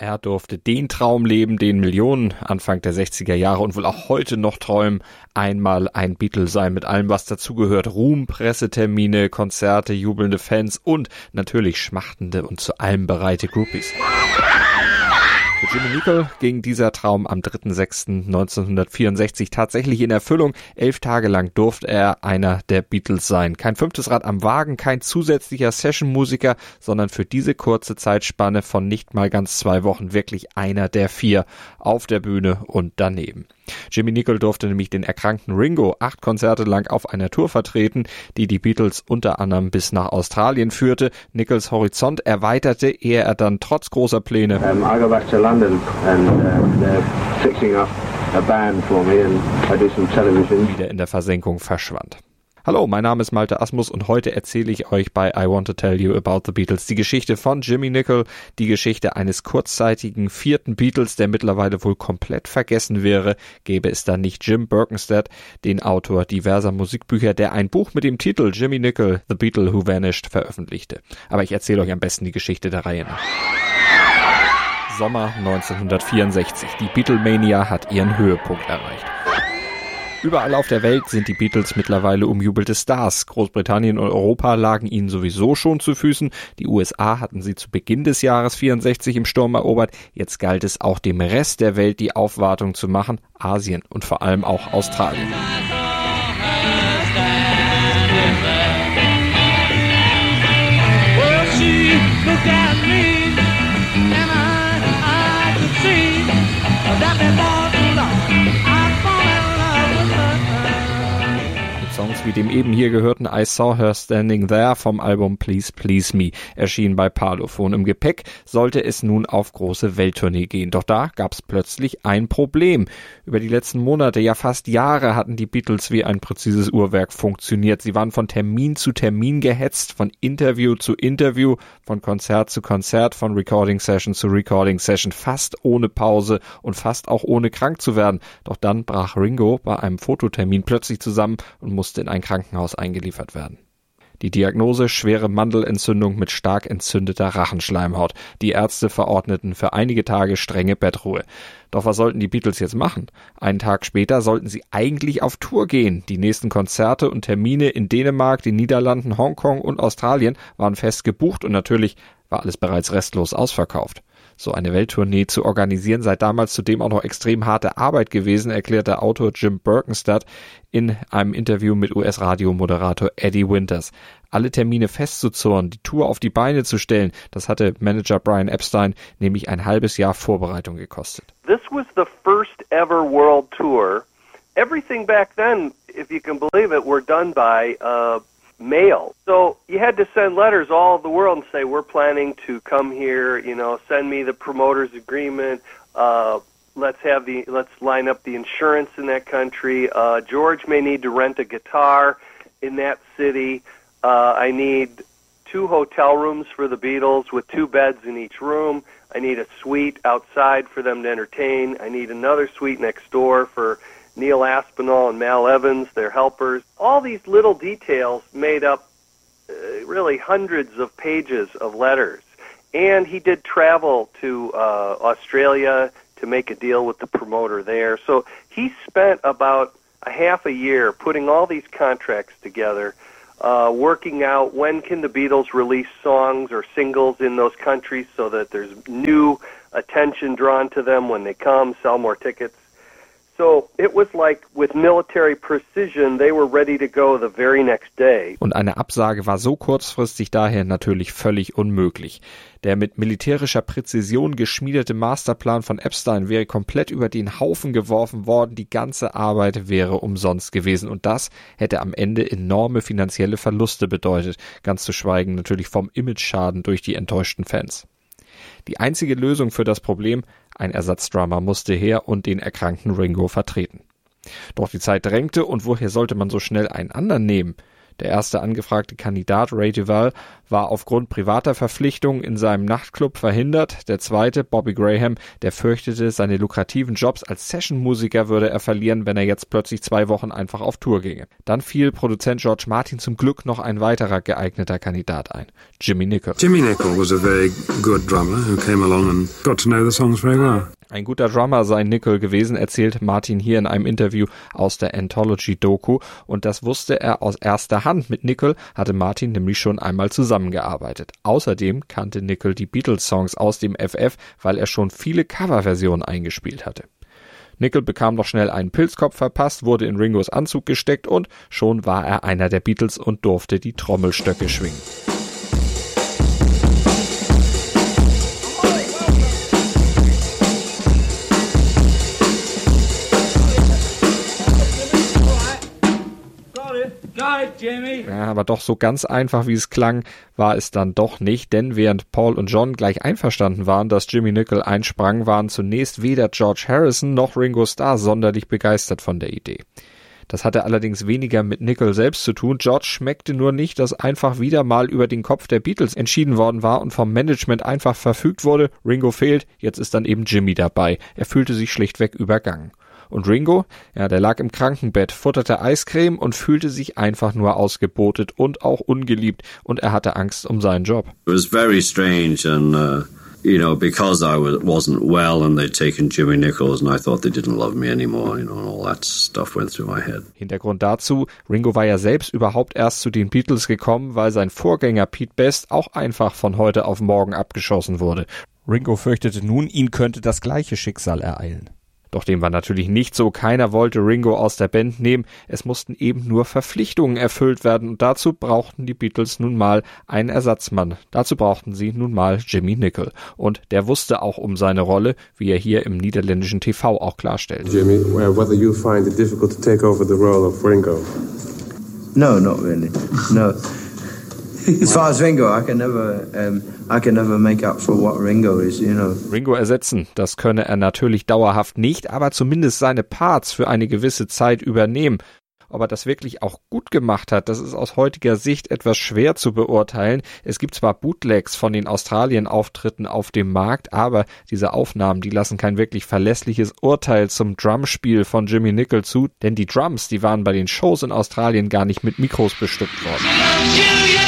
Er durfte den Traum leben, den Millionen Anfang der 60er Jahre und wohl auch heute noch träumen, einmal ein Beatle sein mit allem, was dazugehört. Ruhm, Pressetermine, Konzerte, jubelnde Fans und natürlich schmachtende und zu allem bereite Groupies. Für Jimmy Nicol ging dieser Traum am 3.6.1964 tatsächlich in Erfüllung. Elf Tage lang durfte er einer der Beatles sein. Kein fünftes Rad am Wagen, kein zusätzlicher Sessionmusiker, sondern für diese kurze Zeitspanne von nicht mal ganz zwei Wochen wirklich einer der vier auf der Bühne und daneben. Jimmy Nicol durfte nämlich den erkrankten Ringo acht Konzerte lang auf einer Tour vertreten, die die Beatles unter anderem bis nach Australien führte. Nichols Horizont erweiterte, ehe er dann trotz großer Pläne um, London and uh, they're fixing up a band for me and I do some television. wieder in der Versenkung verschwand. Hallo, mein Name ist Malte Asmus und heute erzähle ich euch bei I Want to Tell You About the Beatles die Geschichte von Jimmy Nicol, die Geschichte eines kurzzeitigen vierten Beatles, der mittlerweile wohl komplett vergessen wäre, gäbe es da nicht Jim Birkenstead, den Autor diverser Musikbücher, der ein Buch mit dem Titel Jimmy Nicol, The Beatle Who Vanished veröffentlichte. Aber ich erzähle euch am besten die Geschichte der Reihe nach. Sommer 1964. Die Beatlemania hat ihren Höhepunkt erreicht. Überall auf der Welt sind die Beatles mittlerweile umjubelte Stars. Großbritannien und Europa lagen ihnen sowieso schon zu Füßen. Die USA hatten sie zu Beginn des Jahres 64 im Sturm erobert. Jetzt galt es auch dem Rest der Welt die Aufwartung zu machen. Asien und vor allem auch Australien. Well, wie dem eben hier gehörten I Saw Her Standing There vom Album Please Please Me erschien bei Parlophone. Im Gepäck sollte es nun auf große Welttournee gehen. Doch da gab's plötzlich ein Problem. Über die letzten Monate, ja fast Jahre hatten die Beatles wie ein präzises Uhrwerk funktioniert. Sie waren von Termin zu Termin gehetzt, von Interview zu Interview, von Konzert zu Konzert, von Recording Session zu Recording Session, fast ohne Pause und fast auch ohne krank zu werden. Doch dann brach Ringo bei einem Fototermin plötzlich zusammen und musste in ein Krankenhaus eingeliefert werden. Die Diagnose schwere Mandelentzündung mit stark entzündeter Rachenschleimhaut. Die Ärzte verordneten für einige Tage strenge Bettruhe. Doch was sollten die Beatles jetzt machen? Einen Tag später sollten sie eigentlich auf Tour gehen. Die nächsten Konzerte und Termine in Dänemark, den Niederlanden, Hongkong und Australien waren fest gebucht und natürlich war alles bereits restlos ausverkauft. So eine Welttournee zu organisieren sei damals zudem auch noch extrem harte Arbeit gewesen, erklärte Autor Jim Birkenstadt in einem Interview mit US-Radiomoderator Eddie Winters. Alle Termine festzuzurren, die Tour auf die Beine zu stellen, das hatte Manager Brian Epstein nämlich ein halbes Jahr Vorbereitung gekostet. This was the first ever world tour. Everything back then, if you can believe it, were done by uh, mail. So you had to send letters all over the world and say, "We're planning to come here. You know, send me the promoter's agreement. Uh, let's have the let's line up the insurance in that country. Uh, George may need to rent a guitar in that city. Uh, I need two hotel rooms for the Beatles with two beds in each room. I need a suite outside for them to entertain. I need another suite next door for Neil Aspinall and Mal Evans, their helpers. All these little details made up uh, really hundreds of pages of letters. And he did travel to uh, Australia to make a deal with the promoter there. So he spent about a half a year putting all these contracts together, uh, working out when can the Beatles release songs or singles in those countries so that there's new attention drawn to them when they come, sell more tickets. Und eine Absage war so kurzfristig daher natürlich völlig unmöglich. Der mit militärischer Präzision geschmiedete Masterplan von Epstein wäre komplett über den Haufen geworfen worden, die ganze Arbeit wäre umsonst gewesen und das hätte am Ende enorme finanzielle Verluste bedeutet, ganz zu schweigen natürlich vom Imageschaden durch die enttäuschten Fans. Die einzige Lösung für das Problem, ein Ersatzdrama musste her und den erkrankten Ringo vertreten. Doch die Zeit drängte und woher sollte man so schnell einen anderen nehmen? Der erste angefragte Kandidat, Ray Duval, war aufgrund privater Verpflichtungen in seinem Nachtclub verhindert. Der zweite, Bobby Graham, der fürchtete, seine lukrativen Jobs als Sessionmusiker würde er verlieren, wenn er jetzt plötzlich zwei Wochen einfach auf Tour ginge. Dann fiel Produzent George Martin zum Glück noch ein weiterer geeigneter Kandidat ein, Jimmy Nicol. Jimmy Nicol was a very good drummer who came along and got to know the songs very well. Ein guter Drummer sei Nickel gewesen, erzählt Martin hier in einem Interview aus der Anthology-Doku. Und das wusste er aus erster Hand. Mit Nickel hatte Martin nämlich schon einmal zusammengearbeitet. Außerdem kannte Nickel die Beatles-Songs aus dem FF, weil er schon viele Coverversionen eingespielt hatte. Nickel bekam noch schnell einen Pilzkopf verpasst, wurde in Ringos Anzug gesteckt und schon war er einer der Beatles und durfte die Trommelstöcke schwingen. Aber doch so ganz einfach, wie es klang, war es dann doch nicht, denn während Paul und John gleich einverstanden waren, dass Jimmy Nickel einsprang, waren zunächst weder George Harrison noch Ringo Starr sonderlich begeistert von der Idee. Das hatte allerdings weniger mit Nickel selbst zu tun. George schmeckte nur nicht, dass einfach wieder mal über den Kopf der Beatles entschieden worden war und vom Management einfach verfügt wurde, Ringo fehlt, jetzt ist dann eben Jimmy dabei. Er fühlte sich schlichtweg übergangen. Und Ringo, ja, der lag im Krankenbett, futterte Eiscreme und fühlte sich einfach nur ausgebotet und auch ungeliebt und er hatte Angst um seinen Job. It was very strange and uh, you know because I was, wasn't well and they'd taken Jimmy Nichols and I thought they didn't love me anymore, you know, and all that stuff went through my head. Hintergrund dazu, Ringo war ja selbst überhaupt erst zu den Beatles gekommen, weil sein Vorgänger Pete Best auch einfach von heute auf morgen abgeschossen wurde. Ringo fürchtete nun, ihn könnte das gleiche Schicksal ereilen. Doch dem war natürlich nicht so. Keiner wollte Ringo aus der Band nehmen. Es mussten eben nur Verpflichtungen erfüllt werden. Und dazu brauchten die Beatles nun mal einen Ersatzmann. Dazu brauchten sie nun mal Jimmy Nicol. Und der wusste auch um seine Rolle, wie er hier im niederländischen TV auch klarstellt. Jimmy, whether you find it difficult to take over the role of Ringo. No, not really. No. As far as Ringo, I can never, um, I can never make up for what Ringo is, you know. Ringo ersetzen, das könne er natürlich dauerhaft nicht, aber zumindest seine Parts für eine gewisse Zeit übernehmen. Ob er das wirklich auch gut gemacht hat, das ist aus heutiger Sicht etwas schwer zu beurteilen. Es gibt zwar Bootlegs von den Australien-Auftritten auf dem Markt, aber diese Aufnahmen, die lassen kein wirklich verlässliches Urteil zum Drumspiel von Jimmy Nicol zu, denn die Drums, die waren bei den Shows in Australien gar nicht mit Mikros bestückt worden.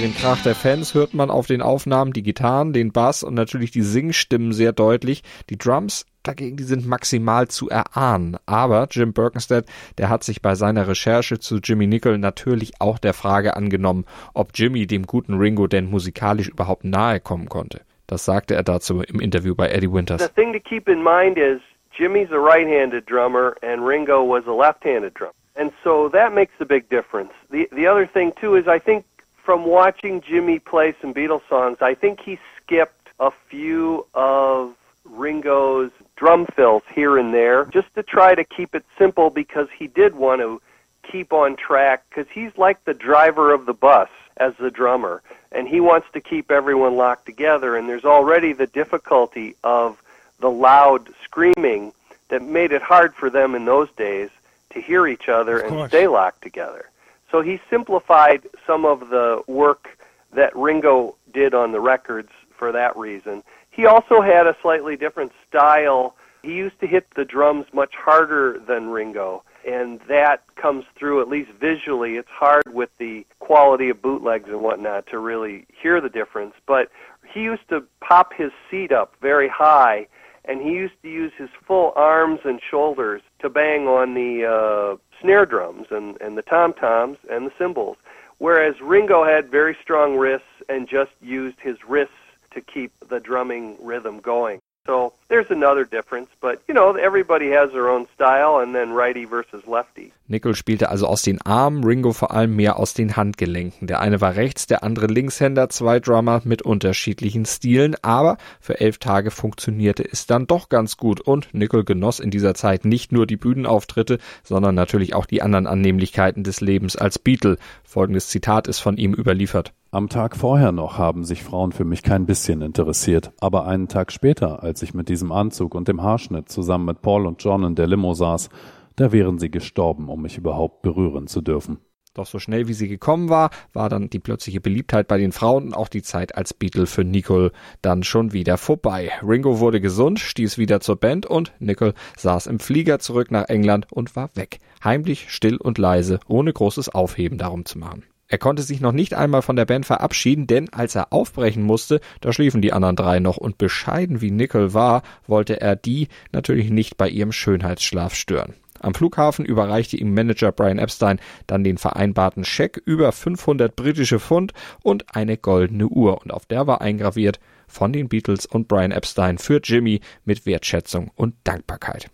Außer dem Krach der Fans hört man auf den Aufnahmen die Gitarren, den Bass und natürlich die Singstimmen sehr deutlich. Die Drums dagegen, die sind maximal zu erahnen. Aber Jim Birkenstead, der hat sich bei seiner Recherche zu Jimmy Nicol natürlich auch der Frage angenommen, ob Jimmy dem guten Ringo denn musikalisch überhaupt nahe kommen konnte. Das sagte er dazu im Interview bei Eddie Winters. The thing to keep in mind is Jimmy's a right-handed drummer and Ringo was a left-handed drummer. And so that makes a big difference. The the other thing too is I think from watching Jimmy play some Beatles songs, I think he skipped a few of Ringo's drum fills here and there just to try to keep it simple because he did want to keep on track because he's like the driver of the bus as the drummer and he wants to keep everyone locked together and there's already the difficulty of the loud screaming that made it hard for them in those days to hear each other and stay locked together. So he simplified some of the work that Ringo did on the records for that reason. He also had a slightly different style. He used to hit the drums much harder than Ringo, and that comes through at least visually. It's hard with the quality of bootlegs and whatnot to really hear the difference, but he used to pop his seat up very high and he used to use his full arms and shoulders to bang on the uh, snare drums and, and the tom toms and the cymbals, whereas Ringo had very strong wrists and just used his wrists to keep the drumming rhythm going. So there's another difference, but you know, everybody has their own style, and then righty versus lefty. Nickel spielte also aus den Armen, Ringo vor allem mehr aus den Handgelenken. Der eine war rechts, der andere Linkshänder, zwei Drummer mit unterschiedlichen Stilen, aber für elf Tage funktionierte es dann doch ganz gut und Nickel genoss in dieser Zeit nicht nur die Bühnenauftritte, sondern natürlich auch die anderen Annehmlichkeiten des Lebens als Beatle. Folgendes Zitat ist von ihm überliefert. Am Tag vorher noch haben sich Frauen für mich kein bisschen interessiert, aber einen Tag später, als ich mit diesem Anzug und dem Haarschnitt zusammen mit Paul und John in der Limo saß, da wären sie gestorben, um mich überhaupt berühren zu dürfen. Doch so schnell wie sie gekommen war, war dann die plötzliche Beliebtheit bei den Frauen und auch die Zeit als Beatle für Nicole dann schon wieder vorbei. Ringo wurde gesund, stieß wieder zur Band und Nicole saß im Flieger zurück nach England und war weg. Heimlich, still und leise, ohne großes Aufheben darum zu machen. Er konnte sich noch nicht einmal von der Band verabschieden, denn als er aufbrechen musste, da schliefen die anderen drei noch und bescheiden wie Nickel war, wollte er die natürlich nicht bei ihrem Schönheitsschlaf stören. Am Flughafen überreichte ihm Manager Brian Epstein dann den vereinbarten Scheck über 500 britische Pfund und eine goldene Uhr und auf der war eingraviert von den Beatles und Brian Epstein für Jimmy mit Wertschätzung und Dankbarkeit.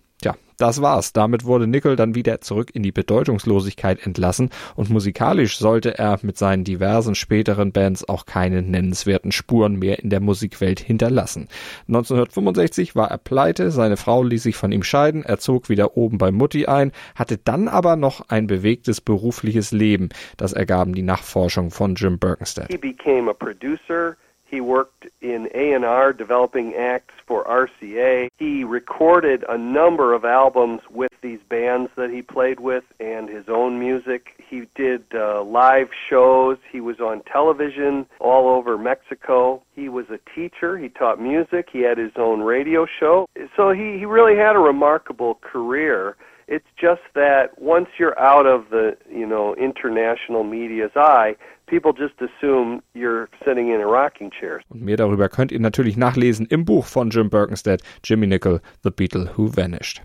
Das war's. Damit wurde Nickel dann wieder zurück in die Bedeutungslosigkeit entlassen und musikalisch sollte er mit seinen diversen späteren Bands auch keine nennenswerten Spuren mehr in der Musikwelt hinterlassen. 1965 war er pleite, seine Frau ließ sich von ihm scheiden, er zog wieder oben bei Mutti ein, hatte dann aber noch ein bewegtes berufliches Leben. Das ergaben die Nachforschungen von Jim Birkenstead. He became a producer. He worked in A&R developing acts for RCA. He recorded a number of albums with these bands that he played with and his own music. He did uh, live shows. He was on television all over Mexico. He was a teacher. He taught music. He had his own radio show. So he, he really had a remarkable career. It's just that once you're out of the, you know, international media's eye, people just assume you're sitting in a rocking chair. Und mehr darüber könnt ihr natürlich nachlesen im Buch von Jim Birkenstead, Jimmy Nickel, The Beatle Who Vanished.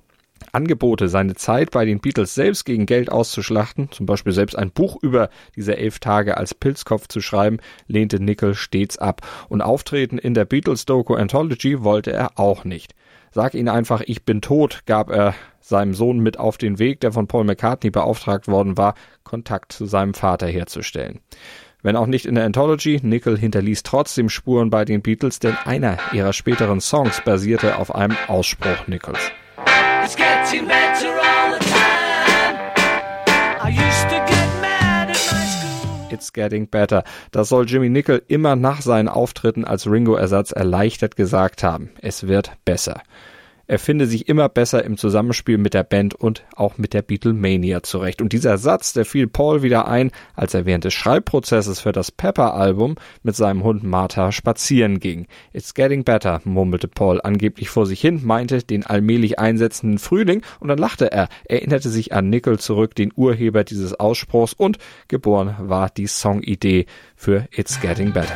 Angebote, seine Zeit bei den Beatles selbst gegen Geld auszuschlachten, zum Beispiel selbst ein Buch über diese elf Tage als Pilzkopf zu schreiben, lehnte Nickel stets ab. Und Auftreten in der Beatles-Doku Anthology wollte er auch nicht. Sag ihn einfach, ich bin tot, gab er seinem Sohn mit auf den Weg, der von Paul McCartney beauftragt worden war, Kontakt zu seinem Vater herzustellen. Wenn auch nicht in der Anthology, Nickel hinterließ trotzdem Spuren bei den Beatles, denn einer ihrer späteren Songs basierte auf einem Ausspruch Nichols. It's getting better It's Getting Better. Das soll Jimmy Nickel immer nach seinen Auftritten als Ringo-Ersatz erleichtert gesagt haben. Es wird besser. Er finde sich immer besser im Zusammenspiel mit der Band und auch mit der Beatlemania zurecht. Und dieser Satz, der fiel Paul wieder ein, als er während des Schreibprozesses für das Pepper-Album mit seinem Hund Martha spazieren ging. It's getting better, murmelte Paul angeblich vor sich hin, meinte den allmählich einsetzenden Frühling und dann lachte er, erinnerte sich an Nickel zurück, den Urheber dieses Ausspruchs und geboren war die Songidee für It's Getting Better.